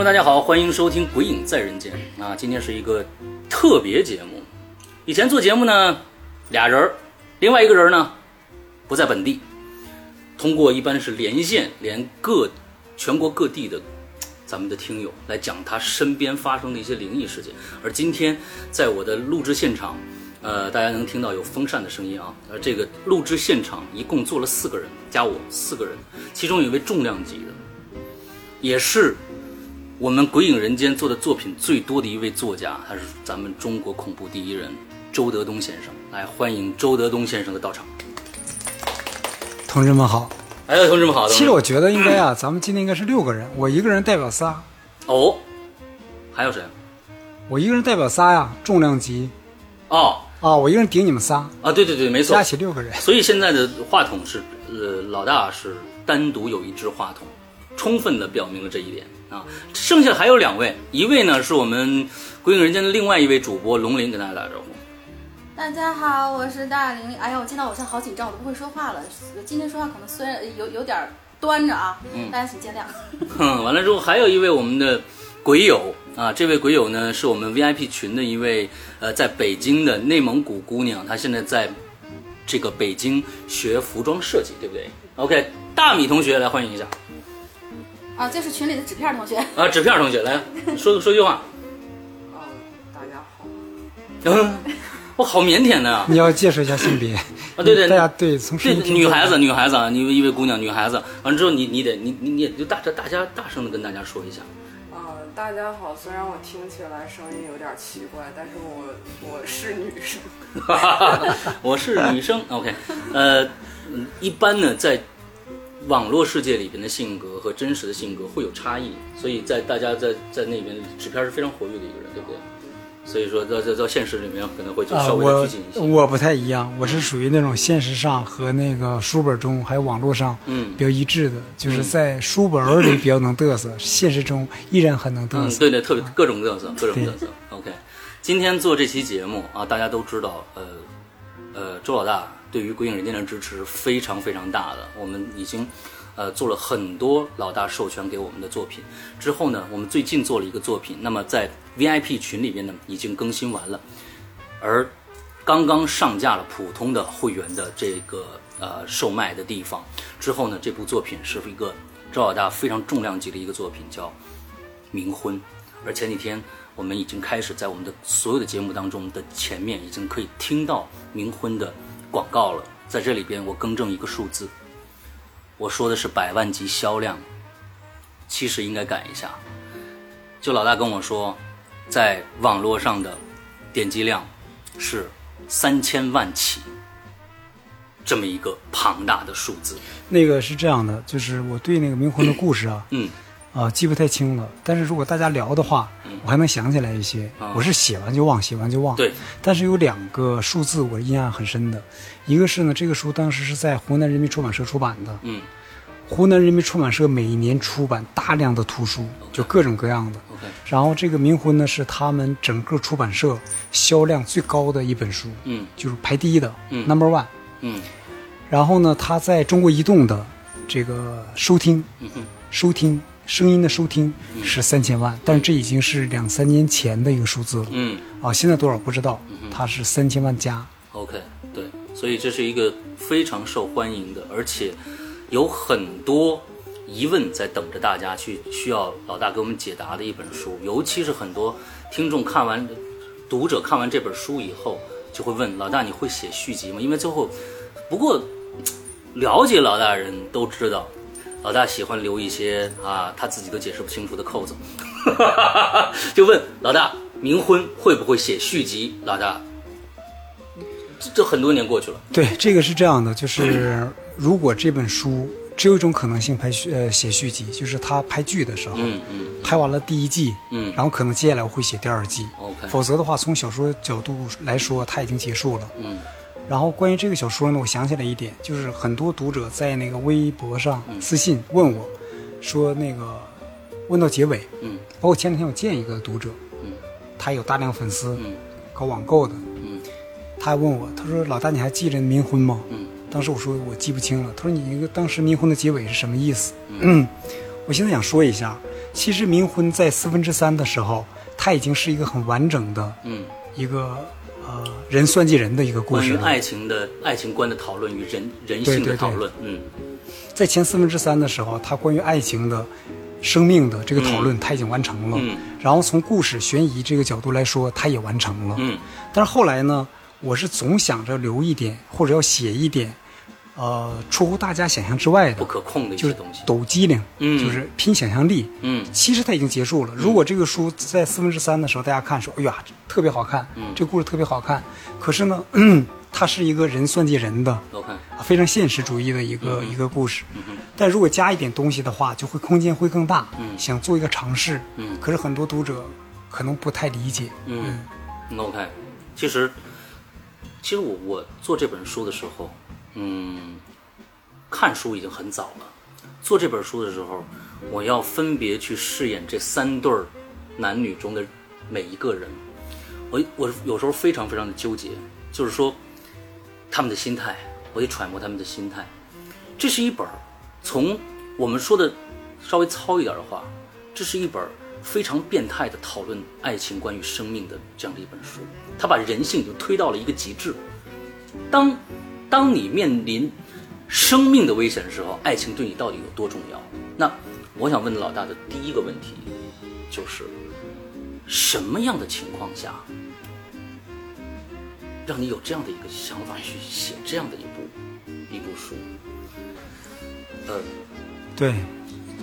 众大家好，欢迎收听《鬼影在人间》啊，今天是一个特别节目。以前做节目呢，俩人儿，另外一个人呢不在本地，通过一般是连线连各全国各地的咱们的听友来讲他身边发生的一些灵异事件。而今天在我的录制现场，呃，大家能听到有风扇的声音啊。而这个录制现场一共坐了四个人，加我四个人，其中有一位重量级的，也是我们《鬼影人间》做的作品最多的一位作家，他是咱们中国恐怖第一人周德东先生。来，欢迎周德东先生的到场。同志们好，哎，同志们好。其实我觉得应该啊，咱们今天应该是六个人，我一个人代表仨，哦，还有谁？我一个人代表仨呀，重量级哦啊，我一个人顶你们仨，啊，对对对，没错加。起六个人。所以现在的话筒是，呃，老大是单独有一只话筒，充分的表明了这一点啊。剩下还有两位，一位呢是我们《鬼影人间》的另外一位主播龙鳞，跟大家打招呼。大家好，我是大玲。哎呀，我见到我现在好紧张，我都不会说话了。今天说话可能虽然有有点端着啊，大家请见谅。哼，完了之后还有一位我们的鬼友啊，这位鬼友呢是我们 VIP 群的一位呃，在北京的内蒙古姑娘，她现在在这个北京学服装设计，对不对？OK，大米同学来欢迎一下啊，这是群里的纸片同学。啊，纸片同学来说说句话。啊，大家好，嗯，我好腼腆的啊，你要介绍一下性别啊对对大家对从对声音听女孩子，女孩子啊，你一位姑娘，女孩子，完了之后你你得你你你也就大大家大声的跟大家说一下。啊，大家好。虽然我听起来声音有点奇怪，但是我我是女生。我是女生，OK，呃，嗯一般呢，在网络世界里边的性格和真实的性格会有差异，所以在大家在在那边纸片是非常活跃的一个人，对不对？所以说到到到现实里面可能会就啊，稍微我拘谨一些。我不太一样，我是属于那种现实上和那个书本中还有网络上嗯比较一致的，就是在书本里比较能嘚瑟，现实中依然很能嘚嗯，瑟。对对，特别各种嘚瑟，各种对嘚瑟。OK，今天做这期节目啊，大家都知道，呃呃，周老大对于《鬼影人间》的支持非常非常大的。我们已经呃做了很多老大授权给我们的作品，之后呢，我们最近做了一个作品，那么在 VIP 群里边呢已经更新完了，而刚刚上架了普通的会员的这个呃售卖的地方之后呢，这部作品是一个周老大非常重量级的一个作品，叫。冥婚，而前几天我们已经开始在我们的所有的节目当中的前面已经可以听到冥婚的广告了。在这里边，我更正一个数字，我说的是百万级销量，其实应该改一下。就老大跟我说，在网络上的点击量是三千万起，这么一个庞大的数字。那个是这样的，就是我对那个冥婚的故事啊，嗯啊，记不太清了。但是如果大家聊的话，我还能想起来一些。啊我是写完就忘，写完就忘。对。但是有两个数字我印象很深的，一个是呢，这个书当时是在湖南人民出版社出版的。嗯湖南人民出版社每一年出版大量的图书，就各种各样的。然后这个冥婚呢，是他们整个出版社销量最高的一本书，嗯就是排第一的、嗯 n u m b e r one。嗯然后呢，他在中国移动的这个收听，嗯收听声音的收听是三千万，但是这已经是两三年前的一个数字了。嗯。啊，现在多少不知道，它是三千万加。OK，对，所以这是一个非常受欢迎的，而且有很多疑问在等着大家去需要老大给我们解答的一本书。尤其是很多听众看完、读者看完这本书以后，就会问老大你会写续集吗？因为最后，不过了解老大的人都知道，老大喜欢留一些啊他自己都解释不清楚的扣子，就问老大冥婚会不会写续集？老大。这这很多年过去了，对，这个是这样的，就是如果这本书只有一种可能性拍续呃写续集，就是他拍剧的时候，嗯嗯拍完了第一季，嗯然后可能接下来我会写第二季。，OK，否则的话，从小说角度来说，它已经结束了。嗯然后关于这个小说呢，我想起来一点，就是很多读者在那个微博上私信问我，说那个问到结尾，嗯。包括前两天我见一个读者，嗯。他有大量粉丝，嗯。搞网购的，嗯。他还问我，他说老大你还记着冥婚吗？嗯。当时我说我记不清了，他说你那个当时冥婚的结尾是什么意思？嗯，我现在想说一下，其实冥婚在四分之三的时候，它已经是一个很完整的嗯，一个呃人算计人的一个故关于事。爱情的爱情观的讨论与人人性的讨论，嗯在前四分之三的时候，他关于爱情的、生命的这个讨论，他已经完成了。嗯然后从故事悬疑这个角度来说，他也完成了。嗯但是后来呢，我是总想着留一点，或者要写一点，呃，出乎大家想象之外的，不可控的一就是些东西，抖机灵，嗯就是拼想象力。嗯其实它已经结束了。如果这个书在四分之三的时候，大家看说，哎呀，特别好看，嗯这个故事特别好看。可是呢，它是一个人算计人的非常现实主义的一个、一个故事。但如果加一点东西的话，就会空间会更大。嗯想做一个尝试，嗯可是很多读者可能不太理解。嗯嗯，OK，其实其实我我做这本书的时候，嗯，看书已经很早了。做这本书的时候，我要分别去饰演这三对儿男女中的每一个人。我我有时候非常非常的纠结，就是说他们的心态，我得揣摩他们的心态。这是一本从我们说的稍微糙一点的话，这是一本非常变态的讨论爱情、关于生命的这样的一本书。它把人性就推到了一个极致。当当你面临生命的危险的时候，爱情对你到底有多重要？那我想问老大的第一个问题就是：什么样的情况下，让你有这样的一个想法去写这样的一部一部书？呃，对，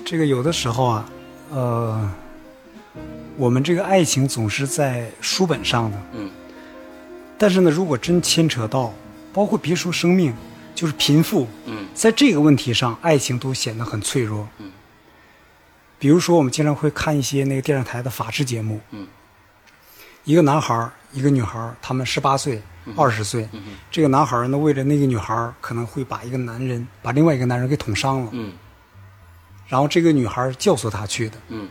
这个有的时候啊，呃，我们这个爱情总是在书本上的，嗯但是呢，如果真牵扯到，包括别说生命，就是贫富，嗯。在这个问题上，爱情都显得很脆弱。嗯，比如说，我们经常会看一些那个电视台的法制节目，嗯，一个男孩儿，一个女孩儿，他们十八岁、二十岁，这个男孩儿呢，为了那个女孩儿，可能会把一个男人，把另外一个男人给捅伤了，嗯。然后这个女孩儿教唆他去的。嗯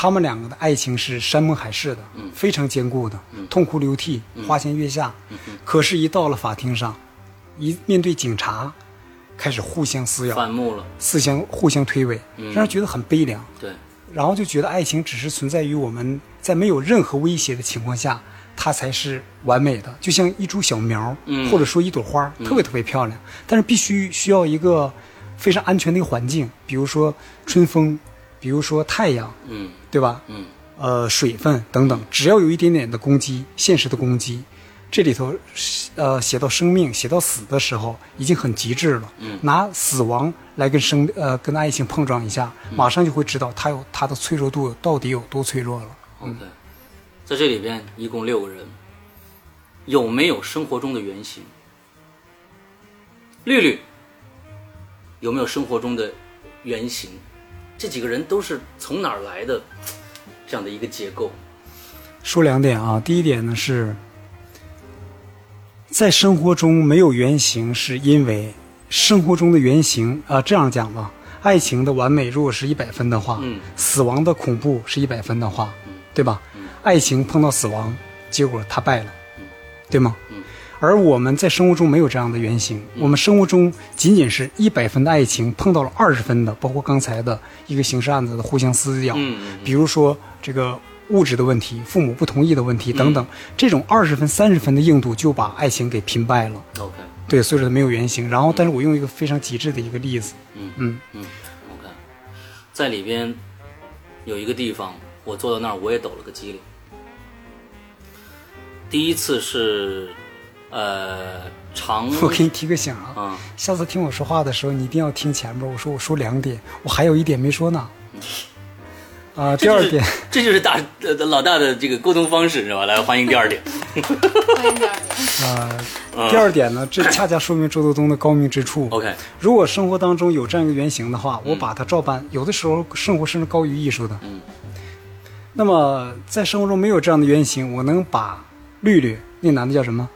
他们两个的爱情是山盟海誓的，嗯。非常坚固的，痛哭流涕，花前月下。嗯可是，一到了法庭上，一面对警察，开始互相撕咬，反目了，互相互相推诿，嗯。让人觉得很悲凉。对，然后就觉得爱情只是存在于我们在没有任何威胁的情况下，它才是完美的，就像一株小苗，嗯。或者说一朵花，特别特别漂亮。但是必须需要一个非常安全的一个环境，比如说春风，比如说太阳，嗯对吧？嗯呃，水分等等，只要有一点点的攻击，现实的攻击，这里头，呃，写到生命、写到死的时候，已经很极致了。嗯拿死亡来跟生呃跟爱情碰撞一下，马上就会知道它有它的脆弱度到底有多脆弱了。，OK，在这里边一共六个人，有没有生活中的原型？绿绿有没有生活中的原型？这几个人都是从哪儿来的？这样的一个结构？说两点啊，第一点呢是，在生活中没有原型，是因为生活中的原型啊、这样讲吧，爱情的完美如果是一百分的话，嗯死亡的恐怖是一百分的话，对吧？爱情碰到死亡，结果他败了，对吗？嗯而我们在生活中没有这样的原型，我们生活中仅仅是一百分的爱情碰到了二十分的，包括刚才的一个刑事案子的互相撕咬，嗯嗯比如说这个物质的问题、父母不同意的问题等等，这种二十分、三十分的硬度就把爱情给拼败了。，OK，对，所以说它没有原型。然后，但是我用一个非常极致的一个例子，嗯嗯嗯，OK，在里边有一个地方，我坐到那儿我也抖了个机灵。第一次是，呃，长，我给你提个醒啊，啊，下次听我说话的时候，你一定要听前面。我说我说两点，我还有一点没说呢。啊、第二点，这就是大呃老大的这个沟通方式，是吧？来，欢迎第二点。欢迎第二点。啊，第二点呢，这恰恰说明周德东的高明之处。OK，如果生活当中有这样一个原型的话，我把它照搬。有的时候生活甚至高于艺术的。嗯。那么在生活中没有这样的原型，我能把绿绿那男的叫什么？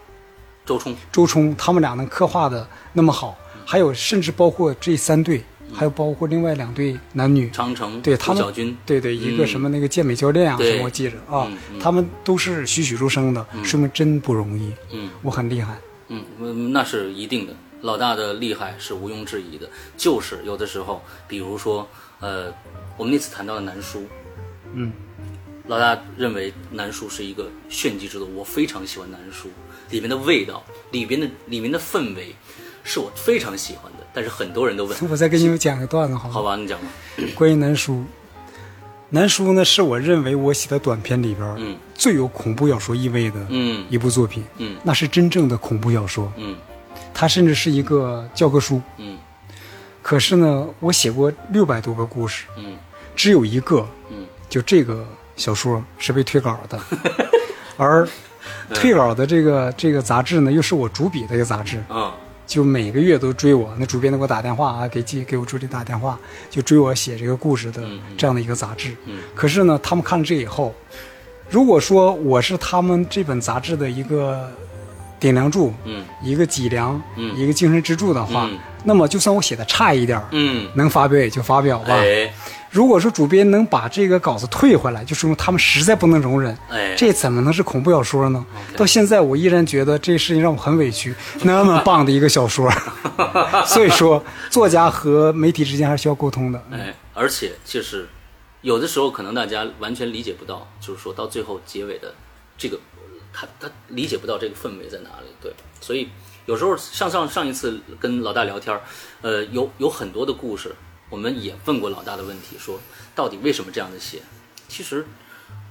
周冲，周冲，他们俩能刻画的那么好，还有甚至包括这三对，还有包括另外两对男女，长城，对他们小军，对对，一个什么那个健美教练啊，什么我记着啊他们都是栩栩如生的，说明真不容易。嗯。我很厉害。嗯嗯，那是一定的，老大的厉害是毋庸置疑的。就是有的时候，比如说，呃，我们那次谈到了南叔，嗯，老大认为南叔是一个炫技之作，我非常喜欢南书里面的味道，里边的里面的氛围，是我非常喜欢的。但是很多人都问，我再给你们讲个段子好吗？好吧，你讲吧。关于南书，南书呢是我认为我写的短篇里边嗯。最有恐怖小说意味的嗯。一部作品，嗯。那是真正的恐怖小说，嗯。它甚至是一个教科书。嗯。可是呢，我写过六百多个故事，嗯。只有一个，嗯。就这个小说是被退稿的，而退稿的这个这个杂志呢，又是我主笔的一个杂志，嗯。就每个月都追我，那主编都给我打电话啊，给记给我助理打电话，就追我写这个故事的这样的一个杂志。嗯。可是呢，他们看了这以后，如果说我是他们这本杂志的一个顶梁柱，嗯一个脊梁，嗯一个精神支柱的话，嗯那么就算我写的差一点，嗯，能发表也就发表吧。哎如果说主编能把这个稿子退回来，就说明他们实在不能容忍。哎，这怎么能是恐怖小说呢到现在我依然觉得这事情让我很委屈。那么棒的一个小说，所以说作家和媒体之间还是需要沟通的。哎，而且就是有的时候可能大家完全理解不到，就是说到最后结尾的这个，他他理解不到这个氛围在哪里。对，所以有时候像上上一次跟老大聊天，呃，有有很多的故事，我们也问过老大的问题，说到底为什么这样的写？其实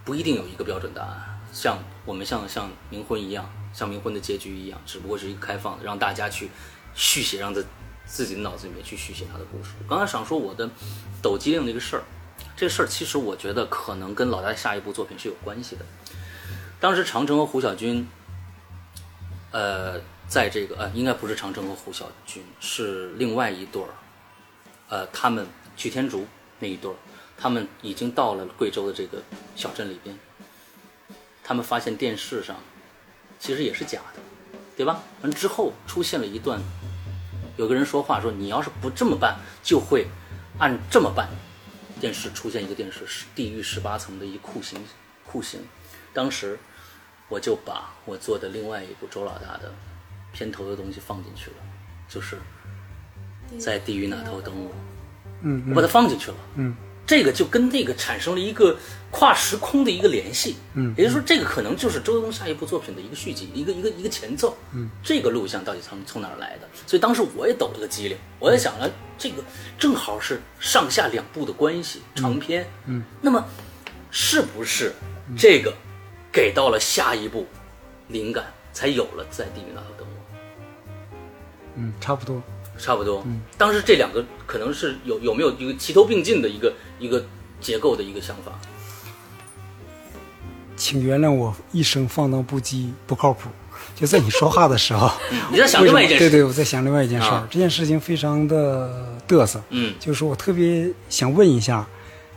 不一定有一个标准答案。像我们像像冥婚一样，像冥婚的结局一样，只不过是一个开放的，让大家去续写，让自自己的脑子里面去续写他的故事。我刚才想说我的抖机灵的一个事儿，这个事儿其实我觉得可能跟老大下一部作品是有关系的。当时长城和胡小军，呃，在这个呃，应该不是长城和胡小军，是另外一对儿，呃，他们曲天竺那一对儿，他们已经到了贵州的这个小镇里边，他们发现电视上其实也是假的，对吧？完之后出现了一段，有个人说话说，你要是不这么办，就会按这么办。电视出现一个电视是地狱十八层的一酷刑酷刑，当时我就把我做的另外一部周老大的片头的东西放进去了，就是在地狱那头等我，嗯我把它放进去了。嗯，这个就跟那个产生了一个跨时空的一个联系。嗯也就是说，这个可能就是周冬下一部作品的一个续集，一个一个一个前奏。嗯，这个录像到底从从哪儿来的？所以当时我也抖了个机灵，我在想了，这个正好是上下两部的关系，长篇。嗯，那么是不是这个给到了下一步灵感，才有了在地狱那头等我？嗯，差不多。差不多。嗯当时这两个可能是有有没有一个齐头并进的一个一个结构的一个想法？请原谅我一生放荡不羁、不靠谱。就在你说话的时候，你在想另外一件事？对对，我在想另外一件事儿。啊这件事情非常的嘚瑟。嗯就是说我特别想问一下，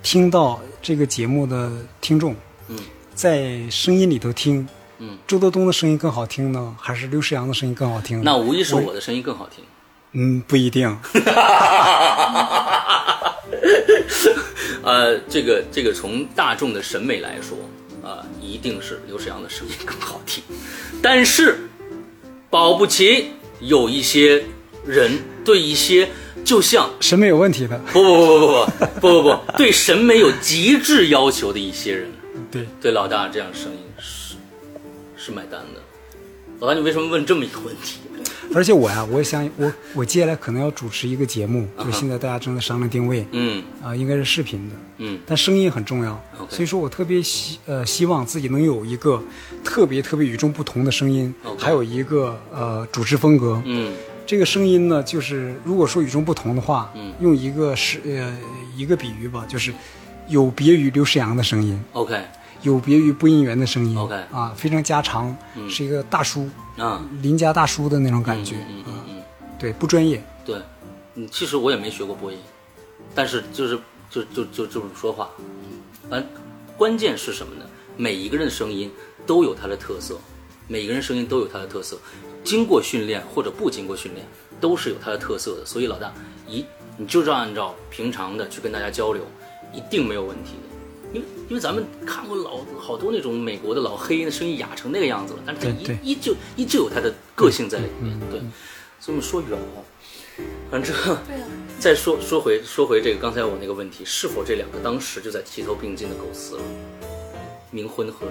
听到这个节目的听众，嗯在声音里头听，嗯，周德东的声音更好听呢，还是刘诗阳的声音更好听呢？那无疑是我的声音更好听。嗯，不一定。呃，这个这个从大众的审美来说，啊、一定是刘诗阳的声音更好听。但是，保不齐有一些人对一些就像审美有问题的，不不不不不不不不不对审美有极致要求的一些人，对，对老大这样的声音是是买单的。老大，你为什么问这么一个问题？而且我呀，我想我我接下来可能要主持一个节目，就现在大家正在商量定位，嗯。啊、应该是视频的，嗯。但声音很重要所以说我特别希呃希望自己能有一个特别特别与众不同的声音还有一个呃主持风格。嗯。这个声音呢，就是如果说与众不同的话，嗯。用一个是呃一个比喻吧，就是有别于刘诗阳的声音，，OK。有别于播音员的声音 OK 啊，非常家常，是一个大叔啊，邻家大叔的那种感觉，嗯。嗯嗯，对，不专业。对，嗯，其实我也没学过播音，但是就是就就就这么说话，反正关键是什么呢？每一个人的声音都有他的特色，每一个人声音都有他的特色，经过训练或者不经过训练，都是有他的特色的。所以老大一，你就是按照平常的去跟大家交流，一定没有问题的。因为因为咱们看过老好多那种美国的老黑，那声音哑成那个样子了，但是他依依旧依旧有他的个性在里面，对。所以我们说远了，反正再说说回说回这个刚才我那个问题，是否这两个当时就在齐头并进的构思了？冥婚和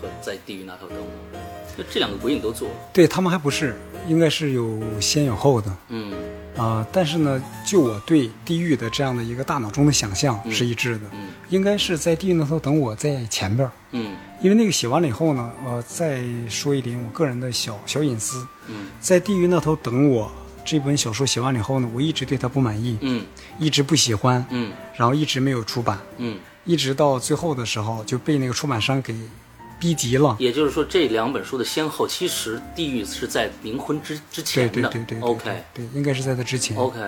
和在地狱那头等我，就这两个鬼影都做了。对他们还不是，应该是有先有后的嗯啊、但是呢，就我对地狱的这样的一个大脑中的想象是一致的，嗯应该是在地狱那头等我在前边儿。嗯因为那个写完了以后呢，呃，再说一点我个人的小小隐私，嗯在地狱那头等我这本小说写完了以后呢，我一直对它不满意，嗯一直不喜欢，嗯然后一直没有出版，嗯，一直到最后的时候就被那个出版商给逼急了。也就是说这两本书的先后，其实地狱是在冥婚之之对前的。对对对对 OK 对，应该是在它之前。OK，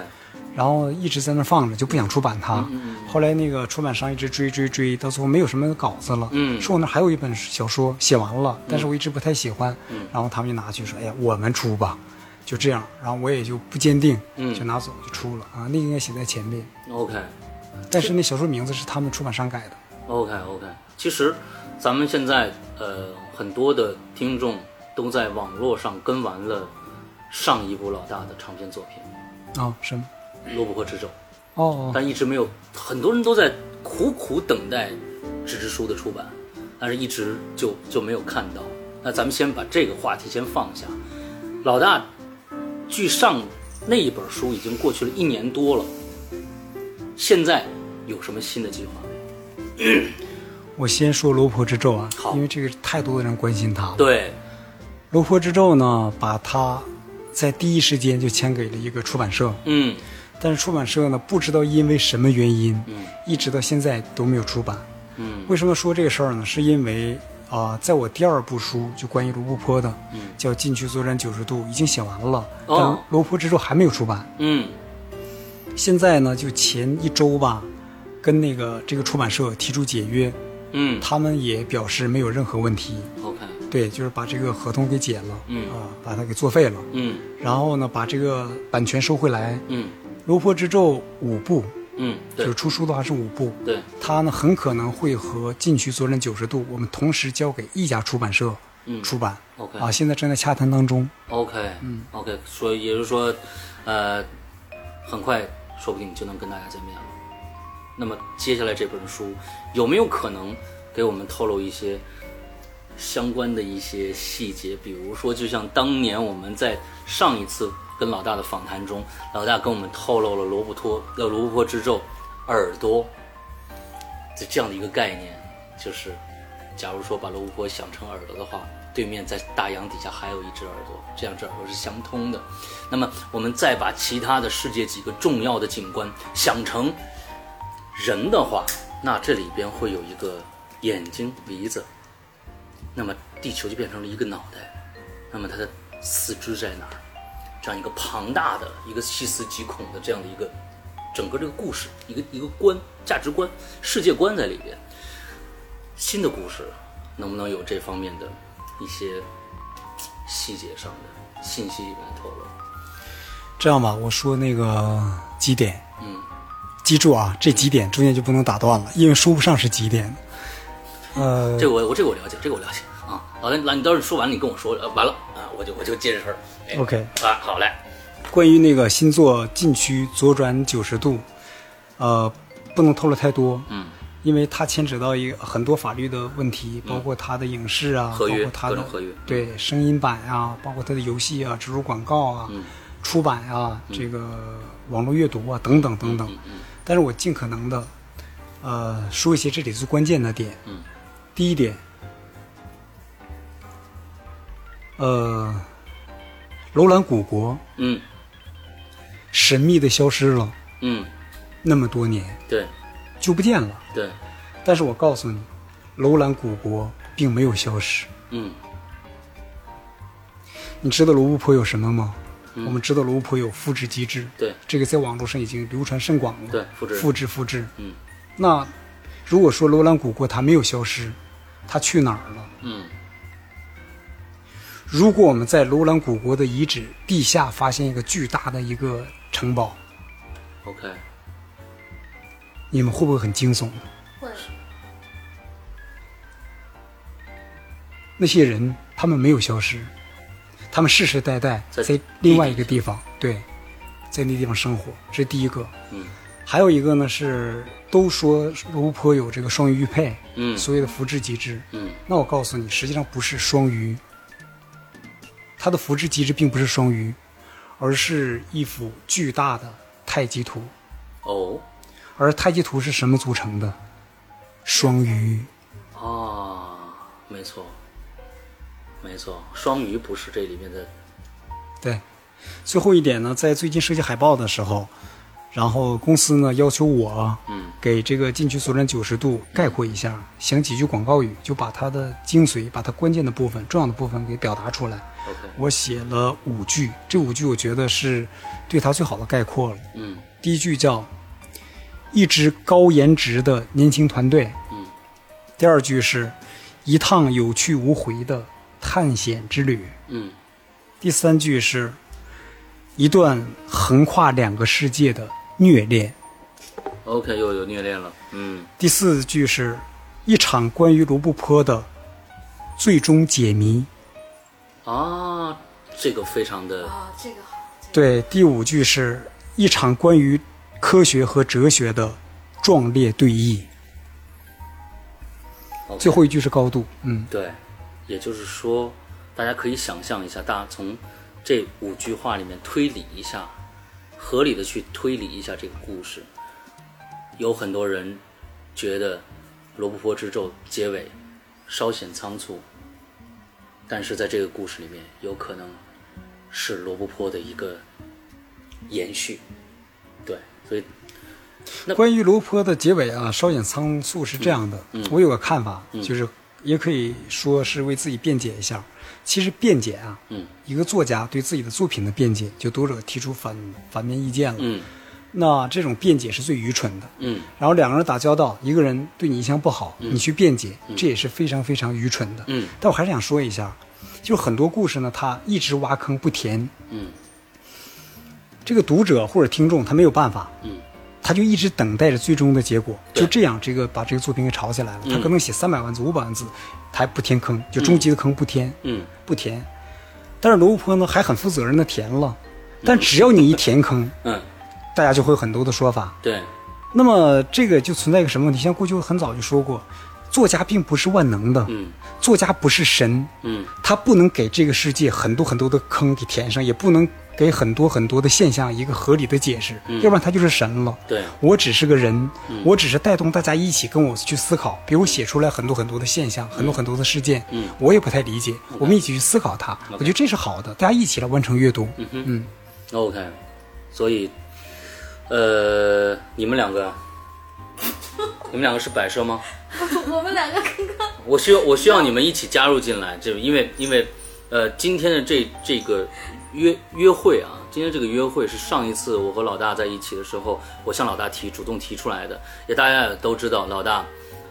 然后一直在那放着，就不想出版它。嗯后来那个出版商一直追追追，到最后没有什么稿子了。嗯说我那还有一本小说写完了，但是我一直不太喜欢。然后他们就拿去说：“哎呀，我们出吧。”就这样，然后我也就不坚定，嗯就拿走就出了啊。那个应该写在前面，OK 但是那小说名字是他们出版商改的。OK OK，其实咱们现在呃很多的听众都在网络上跟完了上一部老大的长篇作品啊、什么？《罗布泊之咒》，哦哦，但一直没有，很多人都在苦苦等待纸质书的出版，但是一直就就没有看到。那咱们先把这个话题先放下。老大，距上那一本书已经过去了一年多了，现在有什么新的计划？我先说《罗婆之咒》啊好，因为这个太多的人关心它了。对，《罗婆之咒》呢，把它在第一时间就签给了一个出版社。嗯但是出版社呢，不知道因为什么原因，嗯一直到现在都没有出版。嗯为什么说这个事儿呢？是因为啊、在我第二部书就关于罗布泊的，嗯叫《禁区作战九十度》，已经写完了，哦但罗布泊之咒还没有出版。嗯现在呢，就前一周吧，跟那个这个出版社提出解约，嗯。他们也表示没有任何问题。，OK，对，就是把这个合同给解了，嗯。啊，把它给作废了，嗯。然后呢，把这个版权收回来。嗯。罗坡之咒五部，嗯，就是出书的话是五部，对，它呢很可能会和《禁区作战九十度》我们同时交给一家出版社嗯。出版。OK 啊，现在正在洽谈当中。OK，嗯，OK，所以也就是说，呃，很快说不定就能跟大家见面了。那么接下来这本书有没有可能给我们透露一些相关的一些细节？比如说，就像当年我们在上一次跟老大的访谈中，老大跟我们透露了罗布托呃罗布泊之咒耳朵的这样的一个概念，就是假如说把罗布泊想成耳朵的话，对面在大洋底下还有一只耳朵，这样这耳朵是相通的。那么我们再把其他的世界几个重要的景观想成人的话，那这里边会有一个眼睛、鼻子，那么地球就变成了一个脑袋，那么它的四肢在哪儿？这样一个庞大的、一个细思极恐的这样的一个整个这个故事，一个一个观、价值观、世界观在里边。新的故事能不能有这方面的一些细节上的信息里面的透露？这样吧，我说那个几点，嗯，记住啊，这几点中间就不能打断了，因为说不上是几点。呃，这个我我这个我了解，这个我了解啊。好的，那你到时候说完了，你跟我说，呃，完了啊，我就我就接着事儿。哎 OK 啊，好嘞，关于那个新作禁区左转九十度，呃，不能透露太多，嗯，因为它牵扯到一个很多法律的问题，包括它的影视啊，合约包括它的合约对声音版啊，包括它的游戏啊、植入广告啊、嗯出版啊、这个网络阅读啊等等等等。但是我尽可能的，呃，说一些这里最关键的点。嗯，第一点，呃，楼兰古国嗯神秘的消失了嗯，那么多年，对就不见了。对，但是我告诉你，楼兰古国并没有消失。嗯你知道罗布泊有什么吗？嗯我们知道罗布泊有复制机制，对这个在网络上已经流传甚广了。对，复制复制复制。嗯那如果说楼兰古国它没有消失，它去哪儿了？嗯如果我们在楼兰古国的遗址地下发现一个巨大的一个城堡，，OK，你们会不会很惊悚？会那些人他们没有消失，他们世世代代在在另外一个地方。对，在那地方生活，这是第一个。嗯，还有一个呢是都说罗布泊有这个双鱼玉佩，嗯所谓的福至极致。嗯那我告诉你，实际上不是双鱼，它的福至极致并不是双鱼，而是一幅巨大的太极图。哦而太极图是什么组成的？双鱼。啊，没错，没错，双鱼不是这里面的，对，最后一点呢，在最近设计海报的时候，然后公司呢要求我嗯。给这个进取左转九十度概括一下，想几句广告语，就把它的精髓、把它关键的部分、重要的部分给表达出来。，OK，我写了五句，这五句我觉得是对他最好的概括了。嗯。第一句叫“一支高颜值的年轻团队”，嗯，第二句是“一趟有去无回的探险之旅”，嗯。第三句是一段横跨两个世界的虐恋，，OK，又有虐恋了，嗯。第四句是一场关于罗布泊的最终解谜。啊，这个非常的啊，这个好，这个。对，第五句是一场关于科学和哲学的壮烈对弈。最后一句是高度，嗯，对，也就是说，大家可以想象一下，大家从这五句话里面推理一下，合理的去推理一下这个故事。有很多人觉得《罗布泊之咒》结尾稍显仓促，但是在这个故事里面，有可能是罗布泊的一个延续。对，所以关于罗坡的结尾啊，稍显仓促是这样的，嗯我有个看法，嗯就是也可以说是为自己辩解一下。其实辩解啊，嗯。一个作家对自己的作品的辩解，就读者提出反反面意见了，嗯。那这种辩解是最愚蠢的。嗯。然后两个人打交道，一个人对你印象不好，你去辩解，这也是非常非常愚蠢的。嗯。但我还是想说一下，就是很多故事呢，他一直挖坑不填，嗯。这个读者或者听众他没有办法，嗯他就一直等待着最终的结果，就这样，这个把这个作品给炒起来了。嗯他可能写三百万字、五百万字，他还不填坑，就终极的坑不填，嗯不填。但是罗布泊呢，还很负责任的填了。但只要你一填坑，嗯，大家就会有很多的说法。对，那么这个就存在一个什么问题？像过去我很早就说过，作家并不是万能的，嗯作家不是神，嗯他不能给这个世界很多很多的坑给填上，也不能给很多很多的现象一个合理的解释，要不然他就是神了。对，我只是个人，我只是带动大家一起跟我去思考，比如写出来很多很多的现象，很多很多的事件，嗯。我也不太理解，我们一起去思考它，我觉得这是好的，大家一起来完成阅读。嗯哼。嗯。OK，所以，呃，你们两个，你们两个是摆设吗？我们两个刚刚我需要我需要你们一起加入进来，就因为因为呃今天的这这个约约会啊，今天这个约会是上一次我和老大在一起的时候，我向老大提主动提出来的，也大家也都知道，老大，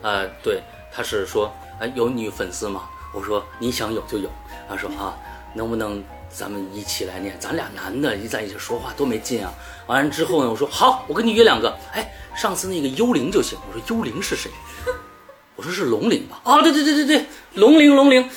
呃，对，他是说，哎，有女粉丝吗？我说你想有就有，他说啊，能不能咱们一起来念？咱俩男的一在一起说话多没劲啊！完了之后呢，我说好，我跟你约两个，哎，上次那个幽灵就行。我说幽灵是谁？我说是龙灵吧？啊，对对对对对，龙灵龙灵，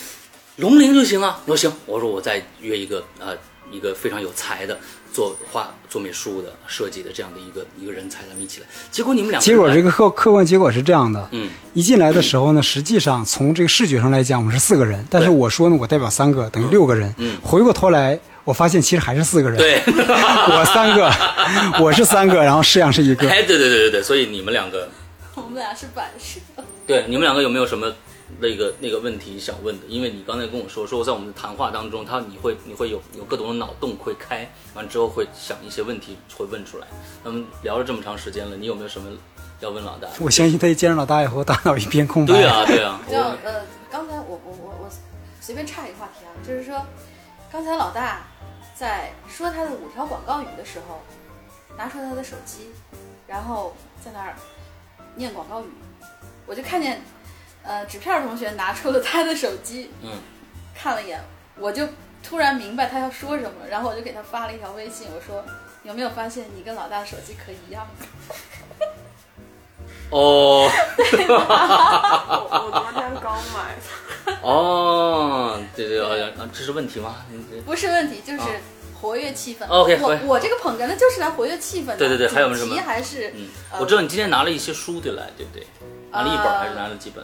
龙灵就行啊。我说行，我说我再约一个呃一个非常有才的做画做美术的设计的这样的一个一个人才，咱们一起来。结果你们两个结果这个客客观结果是这样的，嗯一进来的时候呢，实际上从这个视觉上来讲，我们是四个人，但是我说呢，我代表三个，等于六个人。嗯回过头来，我发现其实还是四个人。对，我三个，我是三个，然后摄像是一个。哎对对对对对，所以你们两个我们俩是摆设，对你们两个有没有什么那个那个问题想问的？因为你刚才跟我说说在我们的谈话当中，他你会你会有有各种的脑洞会开，完之后会想一些问题会问出来。那么聊了这么长时间了，你有没有什么要问老大？我相信他一见着老大以后，大脑一片空白。对啊对啊，你知道我呃，刚才我我我我随便岔一个话题啊，就是说，刚才老大在说他的五条广告语的时候，拿出他的手机，然后在那儿念广告语，我就看见呃纸片儿同学拿出了他的手机，嗯看了一眼，我就突然明白他要说什么，然后我就给他发了一条微信，我说有没有发现你跟老大手机壳一样？哦我我昨天刚买的，哦，对对啊啊，这是问题吗？不是问题，就是啊活跃气氛。OK，我我这个捧哏的就是来活跃气氛的。对对对还有什么主题还是嗯，呃我知道你今天拿了一些书对来，对不对？拿了一本呃还是拿了几本？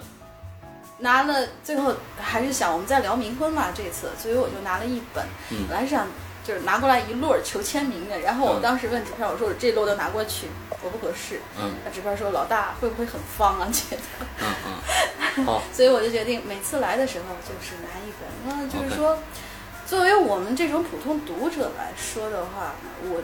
拿了，最后还是想我们再聊冥婚嘛，这次，所以我就拿了一本，嗯本来是想就是拿过来一摞儿求签名的，然后我嗯当时问纸片，我说我这摞都拿过去，合不合适？嗯那纸片说老大会不会很方啊？觉得，嗯嗯，好，所以我就决定每次来的时候就是拿一本。那就是说作为我们这种普通读者来说的话，我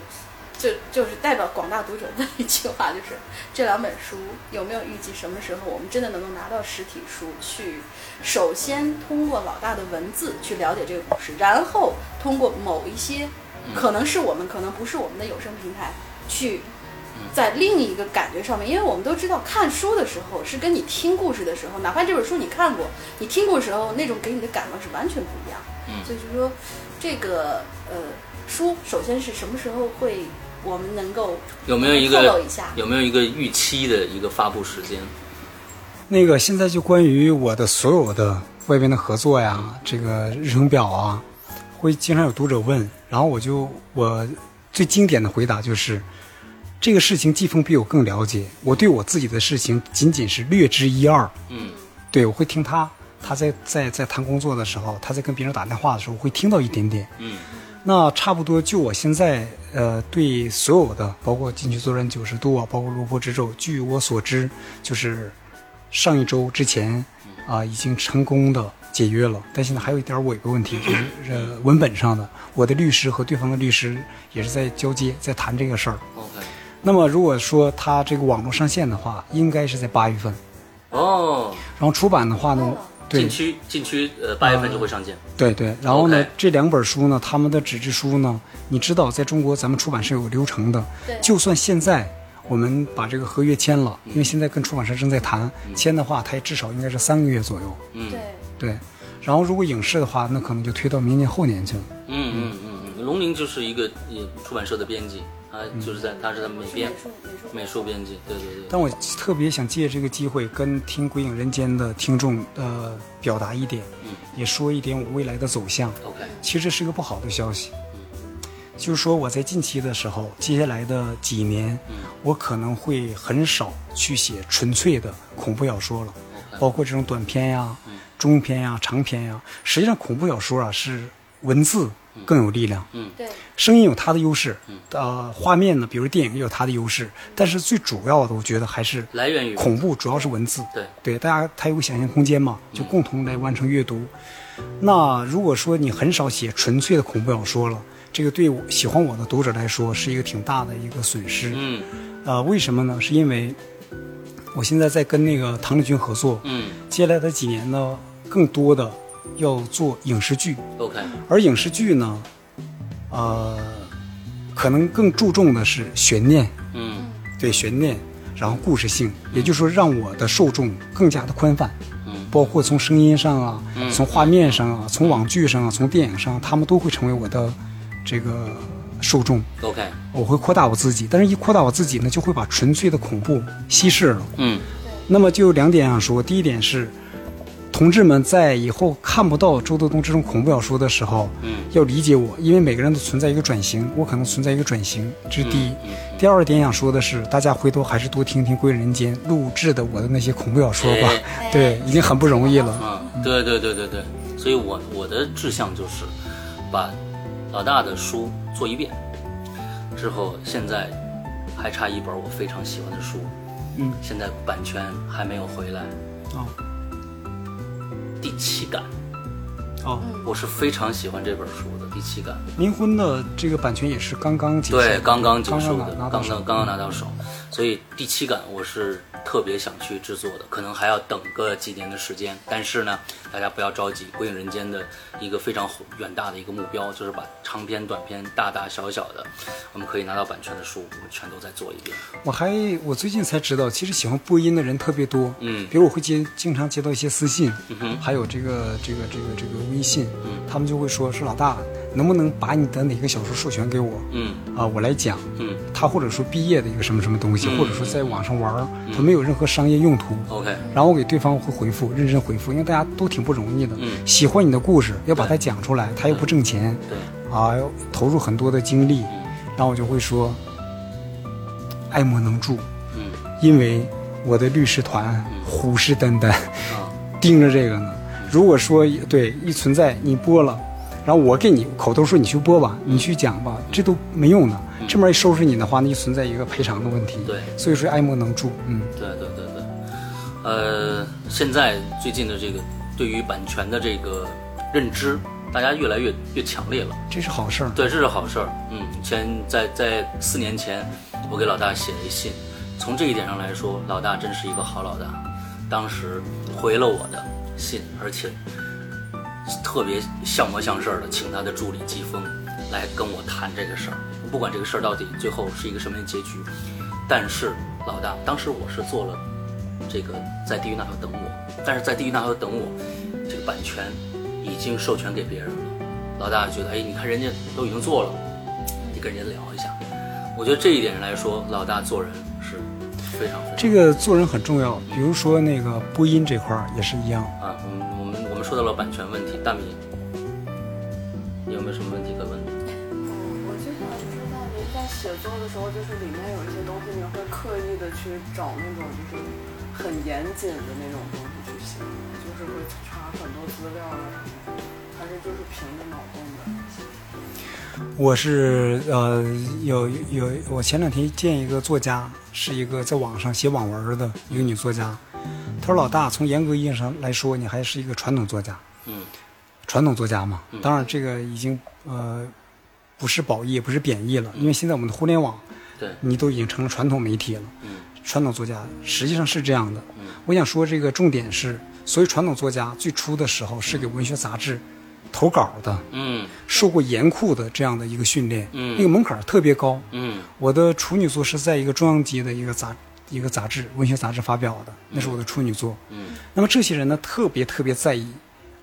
就就是代表广大读者问一句话，就是这两本书有没有预计什么时候我们真的能够拿到实体书去？首先通过老大的文字去了解这个故事，然后通过某一些可能是我们，可能不是我们的有声平台去。在另一个感觉上面，因为我们都知道，看书的时候是跟你听故事的时候，哪怕这本书你看过，你听故事的时候那种给你的感官是完全不一样。嗯所以就是说，这个呃书首先是什么时候会我们能够有没有一个透露一下？有没有一个预期的一个发布时间？那个现在就关于我的所有的外边的合作呀，这个日程表啊，会经常有读者问，然后我就我最经典的回答就是，这个事情季风比我更了解，我对我自己的事情仅仅是略知一二。嗯对，我会听他，他在在在谈工作的时候，他在跟别人打电话的时候，我会听到一点点。嗯那差不多就我现在呃对所有的，包括进去作战九十度啊，包括落魄之咒，据我所知，就是上一周之前啊、已经成功的解约了，但现在还有一点尾巴问题，就是呃文本上的，我的律师和对方的律师也是在交接，在谈这个事儿。，OK，那么如果说他这个网络上线的话，应该是在八月份，哦，然后出版的话呢，对禁区禁区呃八月份就会上线。对对，然后呢这两本书呢，他们的纸质书呢，你知道，在中国咱们出版是有流程的。对。就算现在我们把这个合约签了，因为现在跟出版社正在谈，签的话，它也至少应该是三个月左右。嗯。对，对，然后如果影视的话，那可能就推到明年后年去了。嗯嗯嗯嗯，龙鳞就是一个出版社的编辑，他就是在他是在美是编美术美术编辑，对对对。但我特别想借这个机会跟听《鬼影人间》的听众呃表达一点，嗯也说一点我未来的走向。OK，其实是个不好的消息，就是说我在近期的时候，接下来的几年，我可能会很少去写纯粹的恐怖小说了，包括这种短篇呀、中篇呀、长篇呀。实际上，恐怖小说啊是文字更有力量，对。声音有它的优势，呃，画面呢，比如电影也有它的优势，但是最主要的，我觉得还是来源于恐怖，主要是文字。对。对，大家他有个想象空间嘛，就共同来完成阅读。那如果说你很少写纯粹的恐怖小说了，这个对我喜欢我的读者来说是一个挺大的一个损失。嗯。呃，为什么呢？是因为我现在在跟那个唐丽君合作，嗯。接下来的几年呢，更多的要做影视剧，OK。而影视剧呢，呃，可能更注重的是悬念，嗯。对悬念，然后故事性，也就是说让我的受众更加的宽泛，嗯。包括从声音上啊，从画面上啊，从网剧上啊，从电影上，他们都会成为我的这个受众。OK 我会扩大我自己，但是一扩大我自己呢，就会把纯粹的恐怖稀释了。嗯。那么就有两点想说，第一点是，同志们在以后看不到周德东这种恐怖小说的时候，嗯。要理解我，因为每个人都存在一个转型，我可能存在一个转型，这是第一。嗯第二点想说的是，大家回头还是多听听《归人间》录制的我的那些恐怖小说吧，哎。对，已经很不容易了。嗯，对对对对对，所以我我的志向就是把老大的书做一遍，之后现在还差一本我非常喜欢的书，嗯，现在版权还没有回来，哦第七个，哦，我是非常喜欢这本书的，第七感，冥婚的这个版权也是刚刚结束，对，刚刚结束的，刚刚刚刚刚拿到手，所以第七感我是特别想去制作的，可能还要等个几年的时间。但是呢，大家不要着急，《归影人间》的一个非常远大的一个目标，就是把长篇、短篇、大大小小的，我们可以拿到版权的书，我们全都再做一遍。我还我最近才知道，其实喜欢播音的人特别多。嗯比如我会接经常接到一些私信，哼还有这个这个这个这个微信，他们就会说是老大，能不能把你的哪个小说授权给我？嗯。啊、我来讲。嗯。他或者说毕业的一个什么什么东西，嗯或者说在网上玩儿，他没有任何商业用途。，OK，然后我给对方会回复，认真回复，因为大家都挺不容易的。嗯。喜欢你的故事，要把它讲出来，他又不挣钱，对，啊，要投入很多的精力，嗯。然后我就会说，爱莫能助，嗯。因为我的律师团虎视眈眈，啊。盯着这个呢。如果说对一存在你播了，然后我给你口头说你去播吧，你去讲吧，这都没用的。这面一收拾你的话，那就存在一个赔偿的问题。对所以说爱莫能助，嗯。对对对对，呃，现在最近的这个对于版权的这个认知，大家越来越越强烈了。这是好事儿。对，这是好事儿。嗯，前在在四年前，我给老大写了一信，从这一点上来说，老大真是一个好老大，当时回了我的信，而且特别像模像式儿的请他的助理季风来跟我谈这个事儿，不管这个事儿到底最后是一个什么样的结局，但是老大，当时我是做了这个在地狱那头等我，但是在地狱那头等我，这个版权已经授权给别人了。老大觉得，哎，你看人家都已经做了，你跟人家聊一下。我觉得这一点来说，老大做人非常非常这个做人很重要，比如说那个播音这块儿也是一样。啊。我们我们我们说到了版权问题，大米，你有没有什么问题可问？嗯，我就想知道您在写作的时候，就是里面有一些东西，你会刻意的去找那种就是很严谨的那种东西去写吗，就是会查很多资料啊什么的，还是就是凭着脑洞的？我是呃有有，我前两天见一个作家，是一个在网上写网文的一个女作家。她说：“老大，从严格意义上来说，你还是一个传统作家，嗯传统作家嘛。当然，这个已经呃不是褒义，也不是贬义了，因为现在我们的互联网，对，你都已经成了传统媒体了。嗯传统作家实际上是这样的。我想说，这个重点是，所以传统作家最初的时候是给文学杂志投稿的，嗯。受过严酷的这样的一个训练，嗯。那个门槛儿特别高。嗯。我的处女作是在一个中央级的一个杂一个杂志文学杂志发表的，那是我的处女作。嗯。那么这些人呢，特别特别在意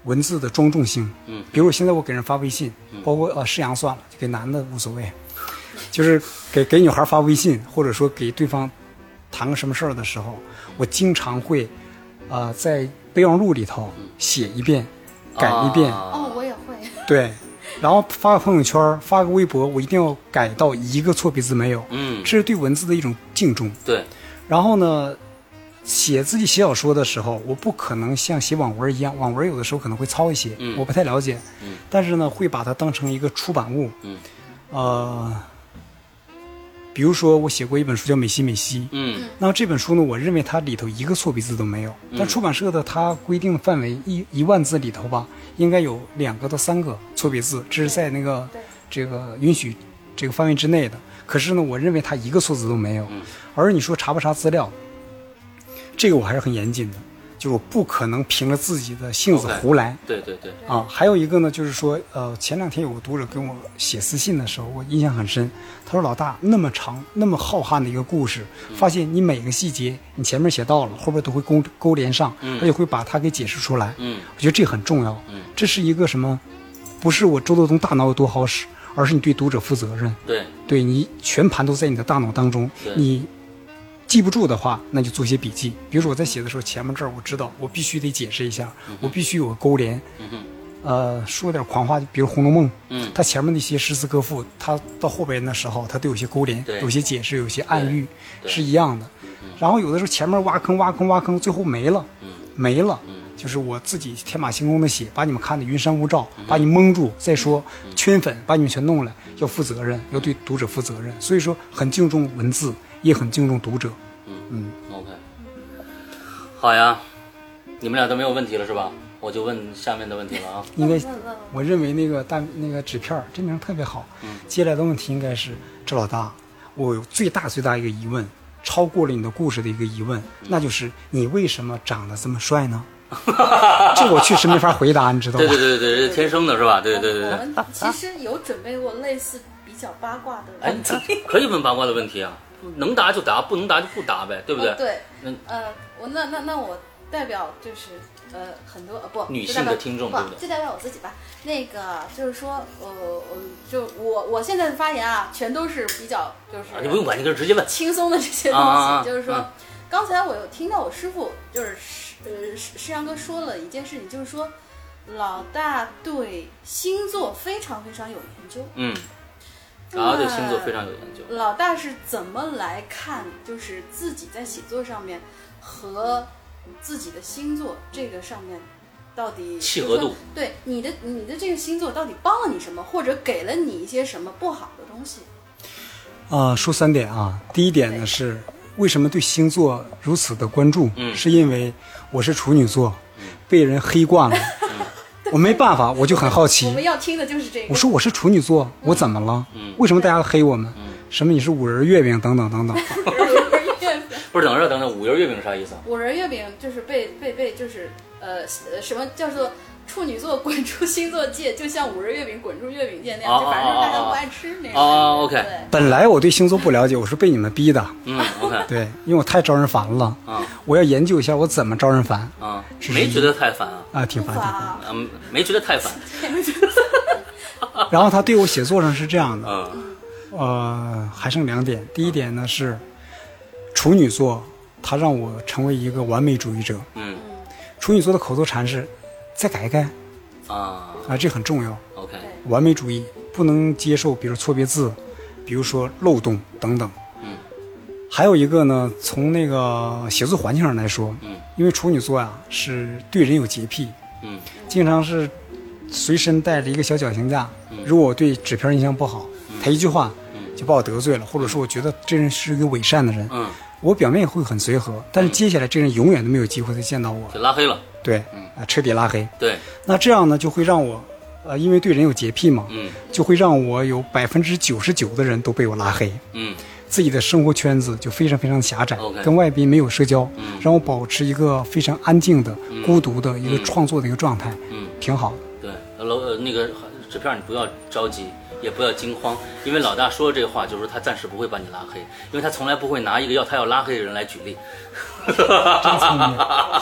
文字的庄重性。嗯。比如我现在我给人发微信，包括呃是阳算了，给男的无所谓，就是给给女孩发微信，或者说给对方谈个什么事儿的时候，我经常会呃在备忘录里头写一遍，改一遍。对，然后发个朋友圈，发个微博，我一定要改到一个错别字没有，嗯。这是对文字的一种敬重。对，然后呢，写自己写小说的时候，我不可能像写网文一样，网文有的时候可能会糙一些，嗯。我不太了解，嗯。但是呢，会把它当成一个出版物，嗯。呃，比如说我写过一本书叫《美西美西》，嗯。那么这本书呢，我认为它里头一个错别字都没有，嗯。但出版社的它规定的范围一一万字里头吧，应该有两个到三个错别字，这是在那个这个允许这个范围之内的。可是呢，我认为它一个错字都没有。嗯。而你说查不查资料，这个我还是很严谨的，就是我不可能凭着自己的性子胡来。对对对，啊，还有一个呢，就是说，呃，前两天有个读者跟我写私信的时候，我印象很深。他说：“老大，那么长、那么浩瀚的一个故事，发现你每个细节，你前面写到了，后边都会勾勾连上，而且会把它给解释出来。嗯我觉得这很重要。嗯这是一个什么？不是我周德东大脑有多好使，而是你对读者负责任。对对你全盘都在你的大脑当中对，你记不住的话，那就做些笔记。比如说我在写的时候，前面这儿我知道我必须得解释一下，我必须有个勾连。呃，说点狂话，比如《红楼梦》，嗯。它前面那些诗词歌赋，它到后边的时候，它都有些勾连对，有些解释，有些暗喻，是一样的。然后有的时候前面挖坑挖坑挖坑，最后没了，嗯。没了。就是我自己天马行空的写，把你们看的云山雾罩，把你蒙住，再说圈粉，把你们全弄来，要负责任，要对读者负责任。所以说，很敬重文字，也很敬重读者。嗯，OK，好呀，你们俩都没有问题了是吧？我就问下面的问题了啊。应该问问问我认为那个大那个纸片儿这名特别好。接下来的问题应该是这老大，我有最大最大一个疑问，超过了你的故事的一个疑问，那就是你为什么长得这么帅呢？这我确实没法回答，你知道吗？对对对对，这是天生的是吧？对对对对。我们其实有准备过类似比较八卦的哎问题。，可以问八卦的问题啊，能答就答，不能答就不答呗，对不对？哦对，嗯呃，我那那那我代表就是呃很多呃不女性的听众对不对就代表我自己吧。那个就是说，呃，呃就我我现在的发言啊，全都是比较就是、啊你不用管，你就直接问。轻松的这些东西，就是说，嗯刚才我有听到我师傅就是师呃师师阳哥说了一件事情，就是说老大对星座非常非常有研究。嗯，然后对星座非常有研究。老大是怎么来看，就是自己在写作上面和自己的星座这个上面到底契合度？对你的你的这个星座到底帮了你什么，或者给了你一些什么不好的东西？啊、说三点啊。第一点呢是为什么对星座如此的关注？嗯是因为我是处女座，被人黑惯了，我没办法，我就很好我奇们。要听的就是这个。我说我是处女座，我怎么了？嗯为什么大家黑我们？什么你是五仁月饼等等等等。月不是，等着等等，五仁月饼啥意思啊？五仁月饼就是被被被就是呃呃什么叫做处女座滚出星座界，就像五仁月饼滚出月饼界那样，哦就反正大家不爱吃那种。哦，OK，本来我对星座不了解，我是被你们逼的。嗯，OK，对，因为我太招人烦了。啊我要研究一下我怎么招人烦啊，没觉得太烦啊，啊，挺烦挺烦。嗯，没觉得太烦，然后他对我写作上是这样的，嗯呃，还剩两点。第一点呢是处女座，他让我成为一个完美主义者。嗯处女座的口头禅是再改一改啊。啊，这很重要。，OK，完美主义不能接受，比如错别字，比如说漏洞等等。嗯。还有一个呢，从那个写作环境上来说，嗯。因为处女座呀、是对人有洁癖，嗯。经常是随身带着一个小脚行架。嗯。如果我对纸片印象不好，他一句话嗯。就把我得罪了，或者说我觉得这人是一个伪善的人，嗯，我表面会很随和，但是接下来这人永远都没有机会再见到我，就拉黑了，对，嗯啊，彻底拉黑。对，那这样呢，就会让我，呃，因为对人有洁癖嘛，嗯就会让我有百分之九十九的人都被我拉黑，嗯自己的生活圈子就非常非常狭窄跟外宾没有社交，嗯让我保持一个非常安静的、嗯孤独的一个嗯创作的一个状态，嗯，挺好的。对，呃楼呃那个纸片你不要着急。也不要惊慌，因为老大说这话就是他暂时不会把你拉黑，因为他从来不会拿一个要他要拉黑的人来举例。真聪明。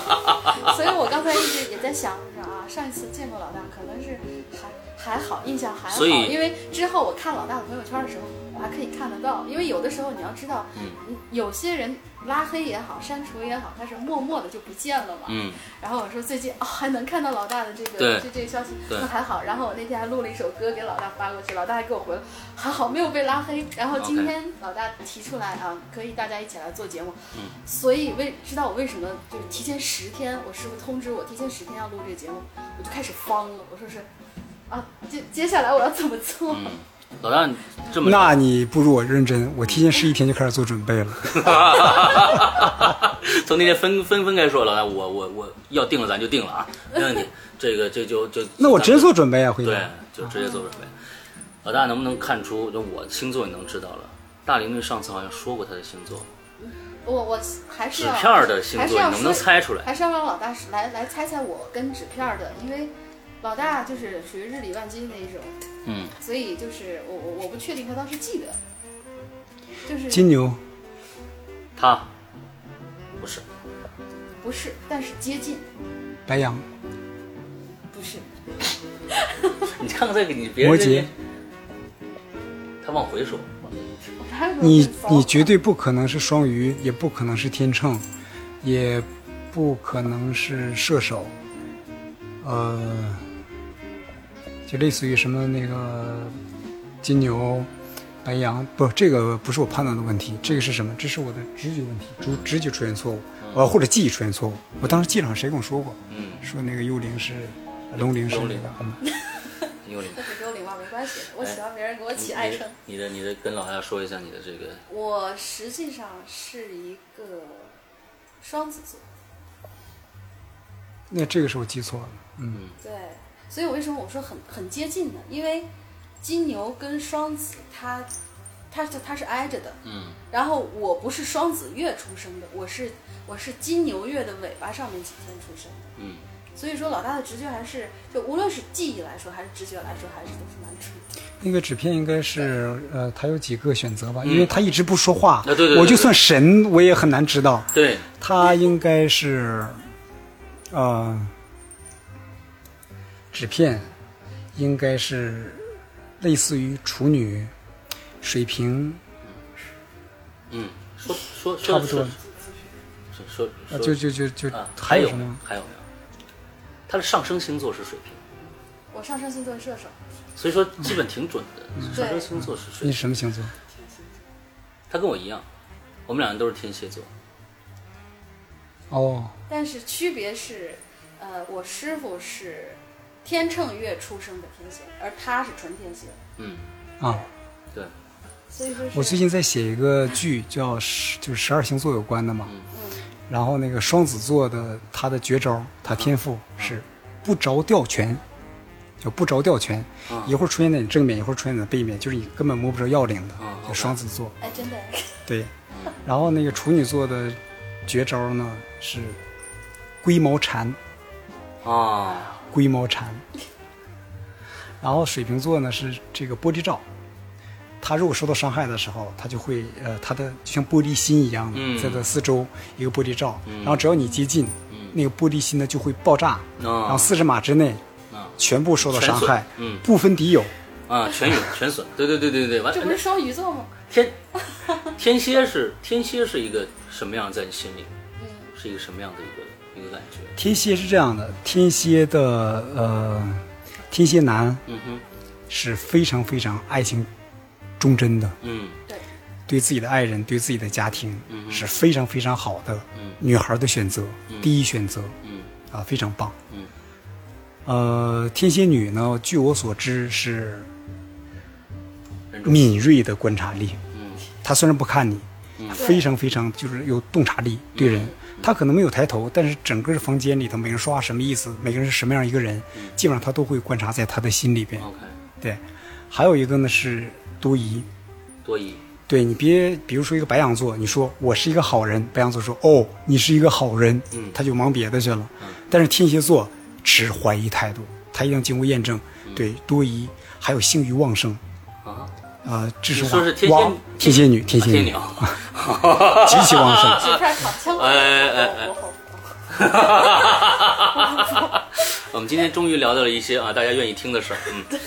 所以我刚才一直也在想着啊，上一次见过老大，可能是还还好，印象还好，所因为之后我看老大的朋友圈的时候，我还可以看得到，因为有的时候你要知道，嗯有些人拉黑也好，删除也好，他是默默的就不见了嘛。嗯然后我说最近哦还能看到老大的这个这这个消息，那还好。然后我那天还录了一首歌给老大发过去，老大还给我回了，还好没有被拉黑。然后今天老大提出来啊，可以大家一起来做节目。嗯所以为知道我为什么就是提前十天，我师傅通知我提前十天要录这个节目，我就开始慌了。我说是啊，接接下来我要怎么做？嗯，老大你这么那你不如我认真，我提前十一天就开始做准备了。从那天分分分开说，老大我我我要定了咱就定了啊，没问题。这个这就就 那我直接做准备啊，回对。，就直接做准备。老大能不能看出，就我星座你能知道了？大玲玲上次好像说过她的星座，我我还是纸片儿的星还是要座你能不能猜出来？还是要让老大来来猜猜我跟纸片儿的，因为老大就是属于日理万机那一种，嗯，所以就是我我我不确定他当时记得，就是金牛，他不是，不是，但是接近，白羊，不是，你看看这个你别人摩羯，他往回说，你你绝对不可能是双鱼，也不可能是天秤，也不可能是射手，呃，就类似于什么那个金牛、白羊，不，这个不是我判断的问题，这个是什么？这是我的直觉问题，直直觉出现错误，呃，或者记忆出现错误。我当时记上谁跟我说过，嗯，说那个幽灵是龙灵是幽灵。那个，嗯 幽灵。幽灵吧，没关系，我喜欢别人给我起爱称。你的你的跟老大说一下你的这个，我实际上是一个双子座，那这个是我记错了，嗯，对，所以我为什么我说很很接近呢？因为金牛跟双子它它是它是挨着的，嗯。然后我不是双子月出生的，我是我是金牛月的尾巴上面几天出生的，嗯，所以说老大的直觉还是就无论是记忆来说还是直觉来说，还是都是蛮准的。那个纸片应该是呃，他有几个选择吧，因为他一直不说话，啊对对对我就算神我也很难知道，对，他应该是，呃，纸片应该是类似于处女、水瓶嗯，说说差不多说说就就就就啊，还有什么？还有没有？他的上升星座是水瓶，我上升星座是射手，所以说基本挺准的。嗯上升星座是水你，什么星座？他跟我一样，我们两个都是天蝎座。哦，但是区别是，呃，我师傅是天秤月出生的天蝎，而他是纯天蝎，嗯，啊，对，所以说我最近在写一个剧，叫十就是十二星座有关的嘛。嗯。然后那个双子座的他的绝招，他天赋是不着调拳，叫不着调拳，啊一会儿出现在你正面，一会儿出现在你背面，就是你根本摸不着要领的啊，叫双子座。哎，真的，对，然后那个处女座的绝招呢是龟毛缠，啊，龟毛蝉。然后水瓶座呢是这个玻璃罩，他如果受到伤害的时候，他就会呃，他的就像玻璃心一样的，嗯。在他四周一个玻璃罩，嗯。然后只要你接近，嗯。那个玻璃心呢就会爆炸，然后啊四十码之内啊。全部受到伤害，嗯。不分敌友。啊，全有 全损，对对对对对，完这不是双鱼座吗？天天蝎是天蝎是一个什么样在你心里？嗯，是一个什么样的一个一个感觉？天蝎是这样的，天蝎的呃，天蝎男嗯哼，是非常非常爱情忠贞的，嗯。对，对自己的爱人、对自己的家庭嗯是非常非常好的嗯女孩的选择，第一选择嗯。啊，非常棒。嗯。呃，天蝎女呢，据我所知是敏锐的观察力，嗯。她虽然不看你，嗯非常非常就是有洞察力对人。他可能没有抬头，但是整个房间里头每个人说话什么意思，每个人是什么样一个人，基本上他都会观察在他的心里边。对，还有一个呢是多疑。多疑，对你别，比如说一个白羊座，你说我是一个好人，白羊座说哦，你是一个好人，嗯他就忙别的去了。嗯但是天蝎座持怀疑态度，他一定经过验证，嗯对多疑，还有性欲旺盛，啊，啊，这是你说是天蝎旺天蝎女，天蝎女极其旺盛。哎哎哎我我 我们今天终于聊到了一些啊大家愿意听的事儿，嗯对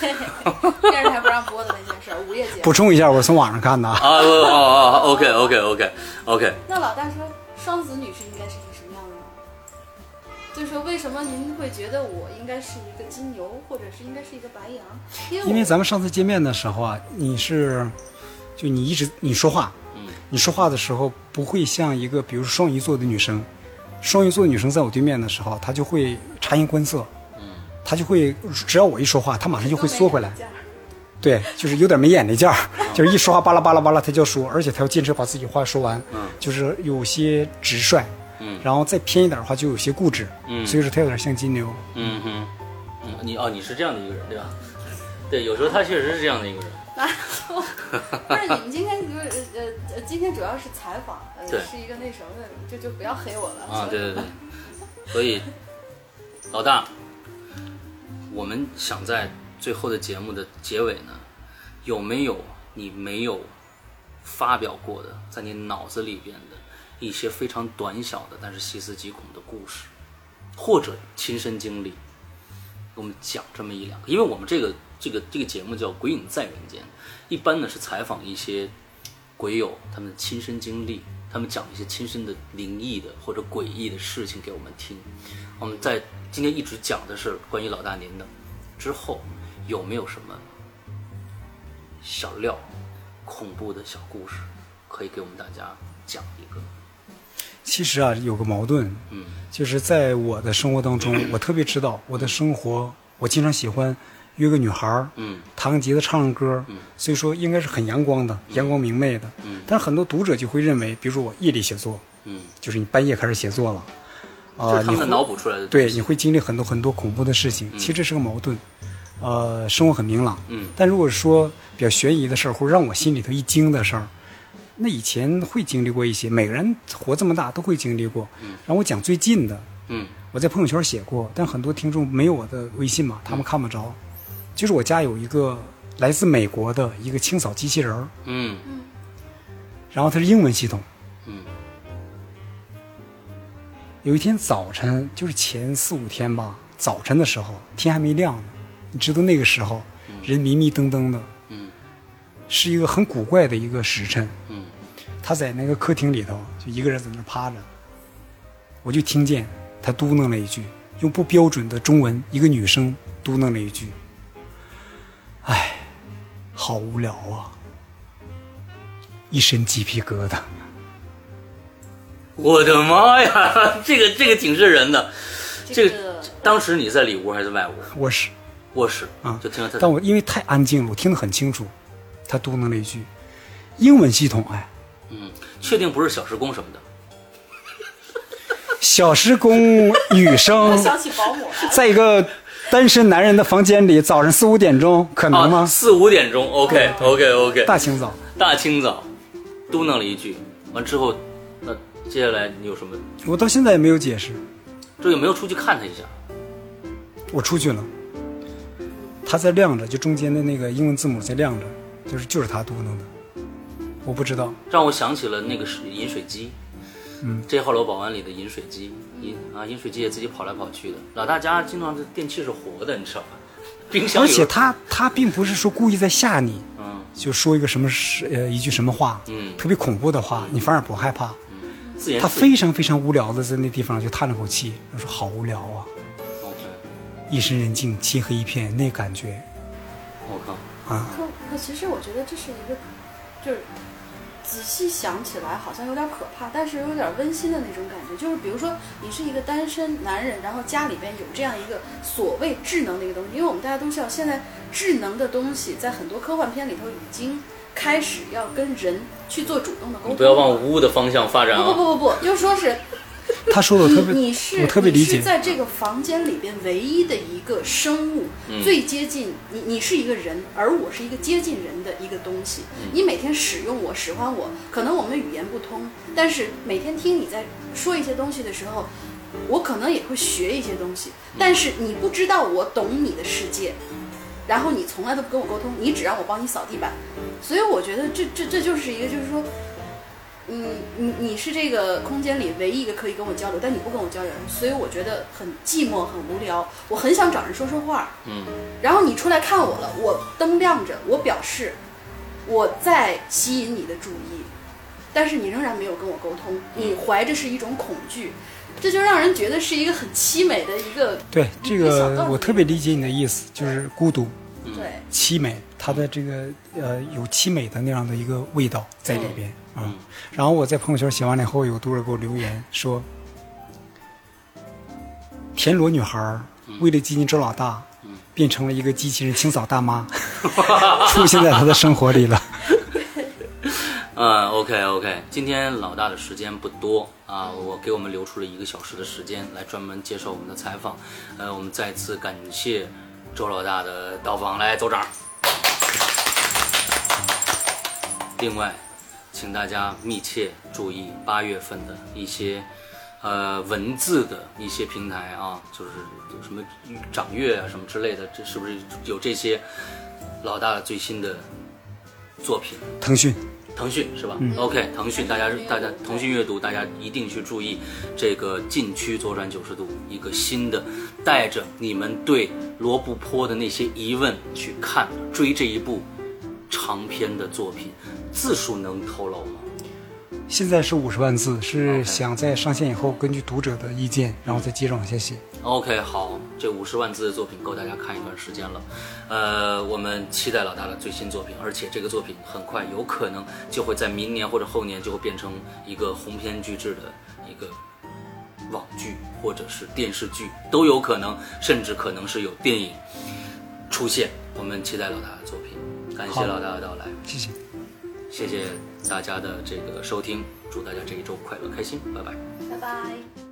电视台不让播的那件事儿，午夜节目。补充一下，我是从网上看的啊。啊哦哦哦，OK OK OK OK，那老大说，双子女是应该是？就是说，为什么您会觉得我应该是一个金牛，或者是应该是一个白羊？因为因为咱们上次见面的时候啊，你是，就你一直你说话，嗯你说话的时候不会像一个比如说双鱼座的女生，双鱼座的女生在我对面的时候，她就会察言观色，嗯她就会只要我一说话，她马上就会缩回来对，就是有点没眼力劲儿，就是一说话巴拉巴拉巴拉，她就要说，而且她要坚持把自己话说完，嗯就是有些直率，嗯然后再偏一点的话就有些固执，嗯所以说他有点像金牛，嗯哼，嗯你哦你是这样的一个人对吧？对，有时候他确实是这样的一个人？不是你们今天就是呃呃，今天主要是采访，呃，是一个那什么的，就就不要黑我了。啊，对对对，所以老大，我们想在最后的节目的结尾呢，有没有你没有发表过的，在你脑子里边的一些非常短小的，但是细思极恐的故事，或者亲身经历，给我们讲这么一两个？因为我们这个这个这个节目叫《鬼影在人间》，一般呢是采访一些鬼友他们的亲身经历，他们讲一些亲身的灵异的或者诡异的事情给我们听。我们在今天一直讲的是关于老大您的，之后有没有什么小料、恐怖的小故事可以给我们大家讲一个？其实啊有个矛盾，嗯。就是在我的生活当中，我特别知道我的生活，我经常喜欢约个女孩儿，嗯。弹个吉他，唱唱歌，所以说应该是很阳光的，阳光明媚的。嗯。但是很多读者就会认为，比如说我夜里写作，嗯，就是你半夜开始写作了，啊、你会脑补出来的。对，你会经历很多很多恐怖的事情，其实这是个矛盾。呃，生活很明朗，嗯。但如果说比较悬疑的事儿，或者让我心里头一惊的事儿，那以前会经历过一些，每个人活这么大都会经历过。然后我讲最近的，嗯。我在朋友圈写过，但很多听众没有我的微信嘛，他们看不着。就是我家有一个来自美国的一个清扫机器人儿，嗯。然后它是英文系统。嗯。有一天早晨，就是前四五天吧，早晨的时候，天还没亮呢，你知道那个时候人迷迷瞪瞪的，嗯。是一个很古怪的一个时辰。嗯他在那个客厅里头就一个人在那趴着，我就听见他嘟囔了一句，用不标准的中文，一个女生嘟囔了一句：“哎，好无聊啊！”一身鸡皮疙瘩。我的妈呀，这个这个挺瘆人的。这这个当时你在里屋还是外屋？卧室，卧室啊就听到他。但我因为太安静了，我听得很清楚。他嘟囔了一句：“英文系统，哎，嗯，确定不是小时工什么的。小时工女我生想起保姆了。在一个单身男人的房间里，早上四五点钟，可能吗？啊，四五点钟，OK OK OK，大清早。大清早，嘟囔了一句，完之后，那接下来你有什么？我到现在也没有解释。这有没有出去看他一下？我出去了，他在亮着，就中间的那个英文字母在亮着，就是就是他嘟囔的，我不知道。让我想起了那个是饮水机，嗯，这号楼保安里的饮水机，饮啊饮水机也自己跑来跑去的。老大家经常这电器是活的，你知道吧？冰箱而且他他并不是说故意在吓你，嗯。就说一个什么是呃一句什么话，嗯。特别恐怖的话，你反而不害怕。他自言自语。非常非常无聊的在那地方就叹了口气，他说好无聊啊，OK，夜深人静，漆黑一片，那感觉。我靠，啊，可可其实我觉得这是一个，就是仔细想起来好像有点可怕，但是又有点温馨的那种感觉。就是比如说你是一个单身男人，然后家里边有这样一个所谓智能的一个东西，因为我们大家都知道，现在智能的东西在很多科幻片里头已经开始要跟人去做主动的沟通。你不要往无误的方向发展啊！不不不不不，就说是 他说的我特别，你你是我特别理解你是在这个房间里边唯一的一个生物，嗯最接近你，你是一个人，而我是一个接近人的一个东西。嗯你每天使用我，使唤我，可能我们语言不通，但是每天听你在说一些东西的时候，我可能也会学一些东西，但是你不知道我懂你的世界。然后你从来都不跟我沟通，你只让我帮你扫地板，所以我觉得这这这就是一个，就是说，嗯，你你是这个空间里唯一一个可以跟我交流，但你不跟我交流，所以我觉得很寂寞、很无聊。我很想找人说说话，嗯，然后你出来看我了，我灯亮着，我表示我在吸引你的注意，但是你仍然没有跟我沟通，你怀着是一种恐惧，这就让人觉得是一个很凄美的一个对这个我特别理解你的意思，就是孤独、对。凄美，它的这个呃有凄美的那样的一个味道在里边啊、嗯然后我在朋友圈写完了以后，有读者给我留言说，田螺女孩儿为了接近周老大，变成了一个机器人清扫大妈，出现在他的生活里了。嗯，OK OK，今天老大的时间不多啊，我给我们留出了一个小时的时间来专门接受我们的采访。呃，我们再次感谢周老大的到访，来走掌。另外，请大家密切注意八月份的一些呃文字的一些平台啊，就是有什么掌阅啊什么之类的，这是不是有这些老大的最新的作品？腾讯，腾讯是吧、o k 腾讯，大家大家腾讯阅读，大家一定去注意这个禁区左转九十度，一个新的，带着你们对罗布泊的那些疑问去看追这一部长篇的作品，字数能透露吗？现在是五十万字，是想在上线以后根据读者的意见，然后再接着往下写。OK，好，这五十万字的作品够大家看一段时间了。呃，我们期待老大的最新作品，而且这个作品很快有可能就会在明年或者后年就会变成一个鸿篇巨制的一个网剧或者是电视剧都有可能，甚至可能是有电影出现。我们期待老大的作品，感谢老大的到来，谢谢。谢谢大家的这个收听，祝大家这一周快乐开心，拜拜。拜拜。